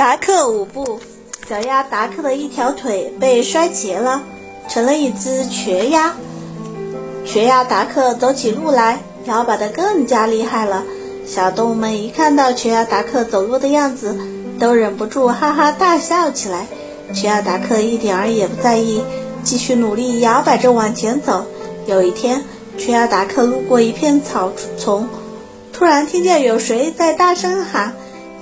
达克舞步，小鸭达克的一条腿被摔截了，成了一只瘸鸭。瘸鸭达克走起路来摇摆得更加厉害了。小动物们一看到瘸鸭达克走路的样子，都忍不住哈哈大笑起来。瘸鸭达克一点儿也不在意，继续努力摇摆着往前走。有一天，瘸鸭达克路过一片草丛，突然听见有谁在大声喊。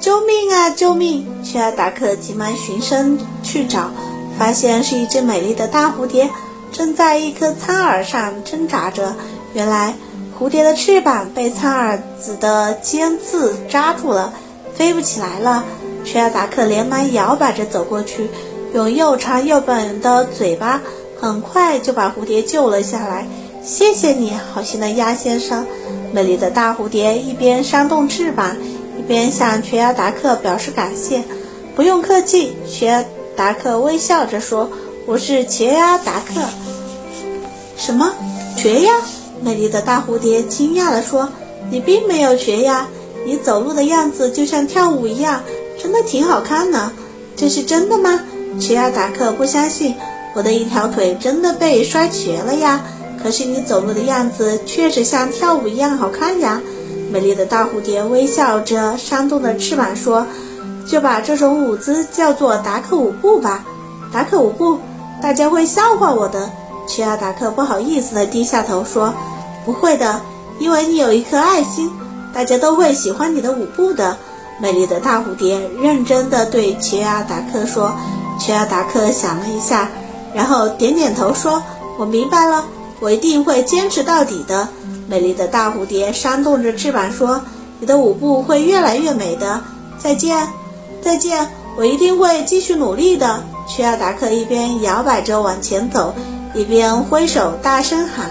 救命啊！救命！缺牙达克急忙循声去找，发现是一只美丽的大蝴蝶，正在一颗苍耳上挣扎着。原来，蝴蝶的翅膀被苍耳子的尖刺扎住了，飞不起来了。缺牙达克连忙摇摆着走过去，用又长又笨的嘴巴，很快就把蝴蝶救了下来。谢谢你，好心的鸭先生！美丽的大蝴蝶一边扇动翅膀。边向瘸鸭达克表示感谢，不用客气。瘸鸭达克微笑着说：“我是瘸鸭达克。”什么？瘸鸭？美丽的大蝴蝶惊讶地说：“你并没有瘸呀，你走路的样子就像跳舞一样，真的挺好看呢。这是真的吗？”瘸鸭达克不相信：“我的一条腿真的被摔瘸了呀，可是你走路的样子确实像跳舞一样好看呀。”美丽的大蝴蝶微笑着扇动着翅膀说：“就把这种舞姿叫做达克舞步吧。”达克舞步，大家会笑话我的。屈亚达克不好意思地低下头说：“不会的，因为你有一颗爱心，大家都会喜欢你的舞步的。”美丽的大蝴蝶认真地对屈亚达克说。屈亚达克想了一下，然后点点头说：“我明白了，我一定会坚持到底的。”美丽的大蝴蝶扇动着翅膀说：“你的舞步会越来越美的。”再见，再见，我一定会继续努力的。屈亚达克一边摇摆着往前走，一边挥手大声喊。